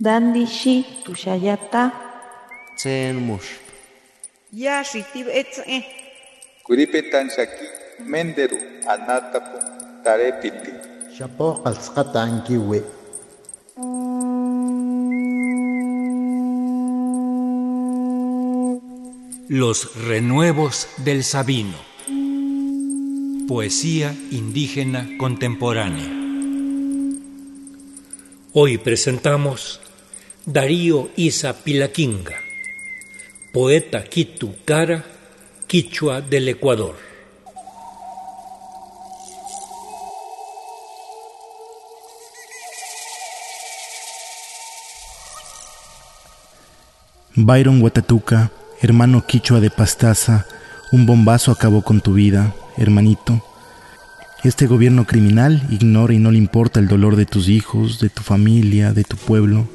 Dandishi tushayata. Tsen mush. Ya shitib etze. Kuripetan shaki menderu anatapu tarepiti. Shapo qalsqata ankiwi. Los renuevos del Sabino. Poesía indígena contemporánea. Hoy presentamos Darío Isa Pilaquinga, poeta Kitu Cara, Quichua del Ecuador. Byron Huatatuca, hermano quichua de Pastaza, un bombazo acabó con tu vida, hermanito. Este gobierno criminal ignora y no le importa el dolor de tus hijos, de tu familia, de tu pueblo.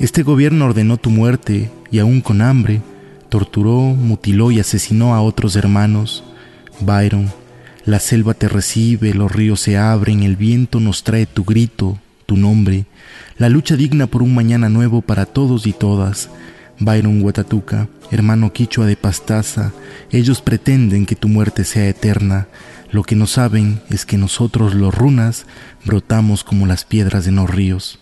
Este gobierno ordenó tu muerte y aún con hambre, torturó, mutiló y asesinó a otros hermanos. Byron, la selva te recibe, los ríos se abren, el viento nos trae tu grito, tu nombre, la lucha digna por un mañana nuevo para todos y todas. Byron Huatatuca, hermano quichua de Pastaza, ellos pretenden que tu muerte sea eterna. Lo que no saben es que nosotros los runas brotamos como las piedras en los ríos.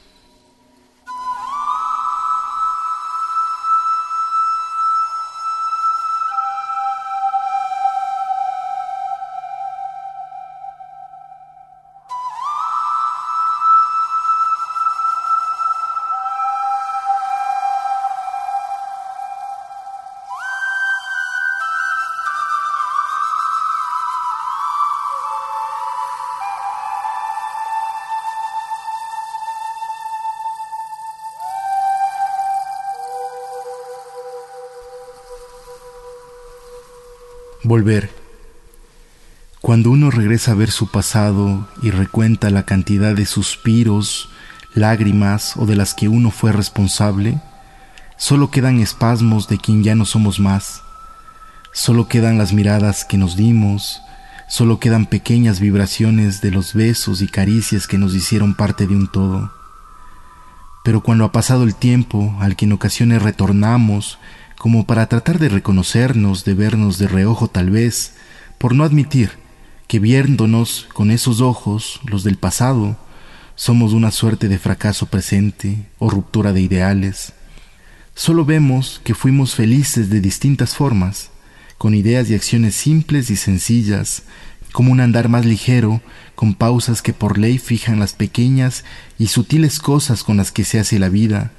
Volver. Cuando uno regresa a ver su pasado y recuenta la cantidad de suspiros, lágrimas o de las que uno fue responsable, solo quedan espasmos de quien ya no somos más, solo quedan las miradas que nos dimos, solo quedan pequeñas vibraciones de los besos y caricias que nos hicieron parte de un todo. Pero cuando ha pasado el tiempo, al que en ocasiones retornamos como para tratar de reconocernos, de vernos de reojo tal vez, por no admitir que viéndonos con esos ojos, los del pasado, somos una suerte de fracaso presente o ruptura de ideales. Solo vemos que fuimos felices de distintas formas, con ideas y acciones simples y sencillas, como un andar más ligero, con pausas que por ley fijan las pequeñas y sutiles cosas con las que se hace la vida,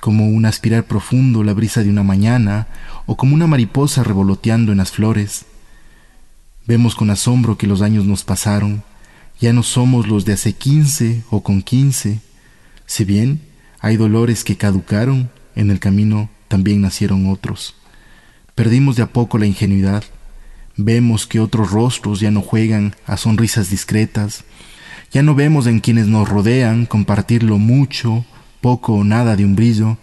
como un aspirar profundo la brisa de una mañana o como una mariposa revoloteando en las flores. Vemos con asombro que los años nos pasaron, ya no somos los de hace quince o con quince. Si bien hay dolores que caducaron, en el camino también nacieron otros. Perdimos de a poco la ingenuidad, vemos que otros rostros ya no juegan a sonrisas discretas, ya no vemos en quienes nos rodean compartir lo mucho poco o nada de un brillo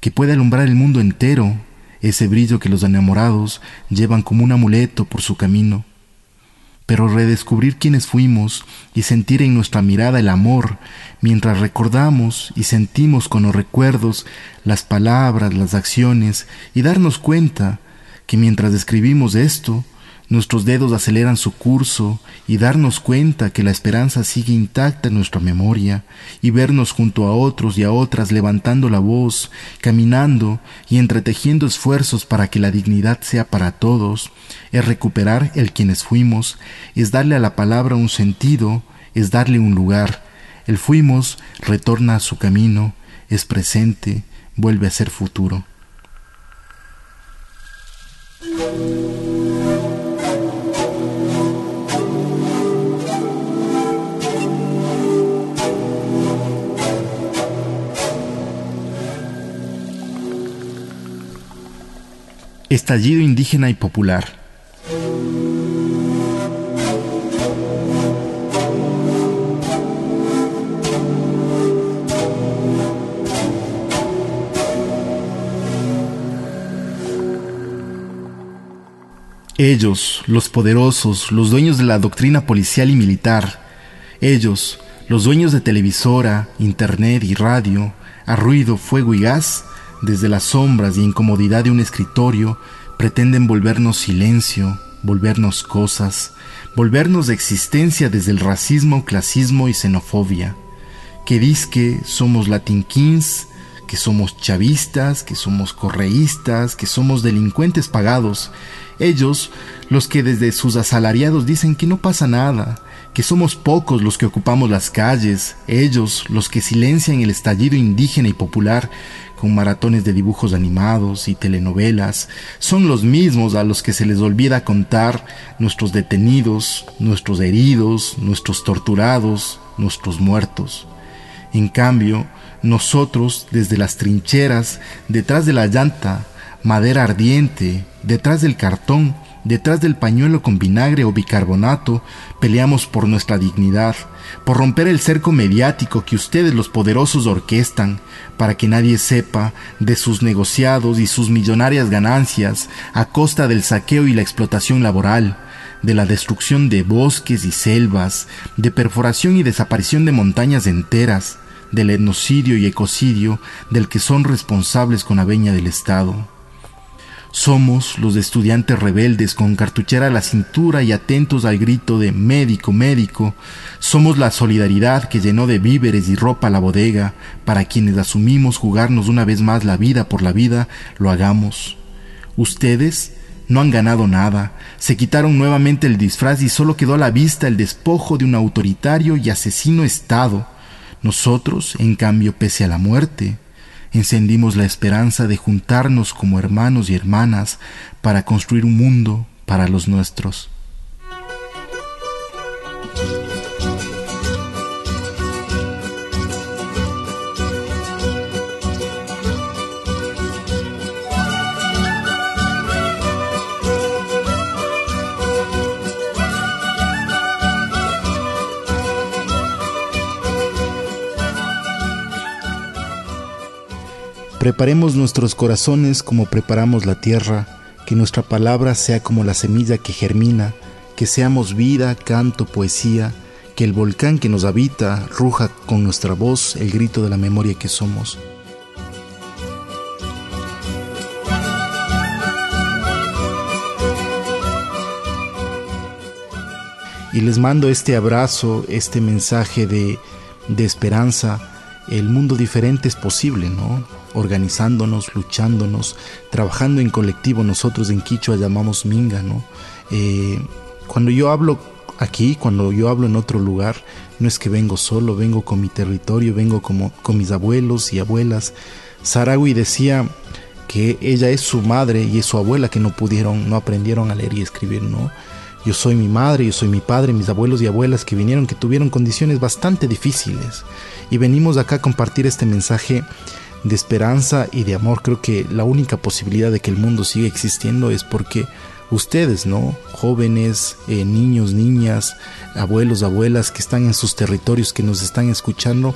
que puede alumbrar el mundo entero, ese brillo que los enamorados llevan como un amuleto por su camino. Pero redescubrir quiénes fuimos y sentir en nuestra mirada el amor, mientras recordamos y sentimos con los recuerdos las palabras, las acciones, y darnos cuenta que mientras describimos esto, nuestros dedos aceleran su curso y darnos cuenta que la esperanza sigue intacta en nuestra memoria y vernos junto a otros y a otras levantando la voz, caminando y entretejiendo esfuerzos para que la dignidad sea para todos, es recuperar el quienes fuimos, es darle a la palabra un sentido, es darle un lugar. El fuimos retorna a su camino, es presente, vuelve a ser futuro. Estallido indígena y popular. Ellos, los poderosos, los dueños de la doctrina policial y militar, ellos, los dueños de televisora, internet y radio, a ruido, fuego y gas, desde las sombras y incomodidad de un escritorio, pretenden volvernos silencio, volvernos cosas, volvernos de existencia desde el racismo, clasismo y xenofobia. Que que somos latinquins, que somos chavistas, que somos correístas, que somos delincuentes pagados. Ellos, los que desde sus asalariados dicen que no pasa nada, que somos pocos los que ocupamos las calles, ellos, los que silencian el estallido indígena y popular, con maratones de dibujos animados y telenovelas, son los mismos a los que se les olvida contar nuestros detenidos, nuestros heridos, nuestros torturados, nuestros muertos. En cambio, nosotros, desde las trincheras, detrás de la llanta, madera ardiente, detrás del cartón, detrás del pañuelo con vinagre o bicarbonato, peleamos por nuestra dignidad, por romper el cerco mediático que ustedes los poderosos orquestan, para que nadie sepa de sus negociados y sus millonarias ganancias a costa del saqueo y la explotación laboral, de la destrucción de bosques y selvas, de perforación y desaparición de montañas enteras, del etnocidio y ecocidio del que son responsables con la veña del Estado. Somos los estudiantes rebeldes con cartuchera a la cintura y atentos al grito de médico, médico. Somos la solidaridad que llenó de víveres y ropa la bodega. Para quienes asumimos jugarnos una vez más la vida por la vida, lo hagamos. Ustedes no han ganado nada, se quitaron nuevamente el disfraz y solo quedó a la vista el despojo de un autoritario y asesino Estado. Nosotros, en cambio, pese a la muerte, encendimos la esperanza de juntarnos como hermanos y hermanas para construir un mundo para los nuestros. Preparemos nuestros corazones como preparamos la tierra, que nuestra palabra sea como la semilla que germina, que seamos vida, canto, poesía, que el volcán que nos habita ruja con nuestra voz el grito de la memoria que somos. Y les mando este abrazo, este mensaje de, de esperanza. El mundo diferente es posible, ¿no? Organizándonos, luchándonos, trabajando en colectivo. Nosotros en Quichua llamamos minga, ¿no? Eh, cuando yo hablo aquí, cuando yo hablo en otro lugar, no es que vengo solo, vengo con mi territorio, vengo como, con mis abuelos y abuelas. Saragui decía que ella es su madre y es su abuela que no pudieron, no aprendieron a leer y escribir, ¿no? Yo soy mi madre, yo soy mi padre, mis abuelos y abuelas que vinieron, que tuvieron condiciones bastante difíciles. Y venimos acá a compartir este mensaje de esperanza y de amor. Creo que la única posibilidad de que el mundo siga existiendo es porque ustedes, ¿no? Jóvenes, eh, niños, niñas, abuelos, abuelas que están en sus territorios, que nos están escuchando,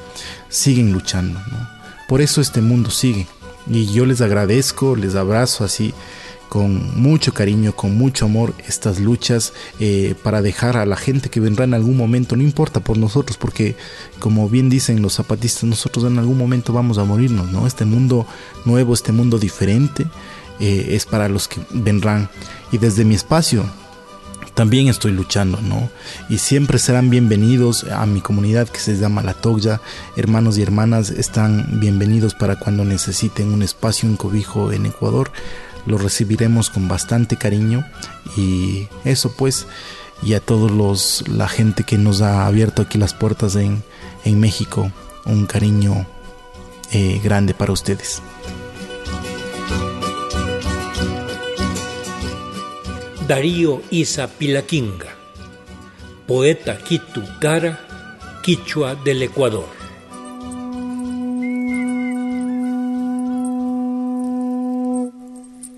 siguen luchando, ¿no? Por eso este mundo sigue. Y yo les agradezco, les abrazo así con mucho cariño, con mucho amor estas luchas eh, para dejar a la gente que vendrá en algún momento, no importa por nosotros, porque como bien dicen los zapatistas, nosotros en algún momento vamos a morirnos, ¿no? Este mundo nuevo, este mundo diferente eh, es para los que vendrán. Y desde mi espacio, también estoy luchando, ¿no? Y siempre serán bienvenidos a mi comunidad que se llama La Togya. Hermanos y hermanas están bienvenidos para cuando necesiten un espacio, un cobijo en Ecuador lo recibiremos con bastante cariño. Y eso pues y a todos los la gente que nos ha abierto aquí las puertas en, en México un cariño eh, grande para ustedes. Darío Isa Pilaquinga poeta Kitu Cara Quichua del Ecuador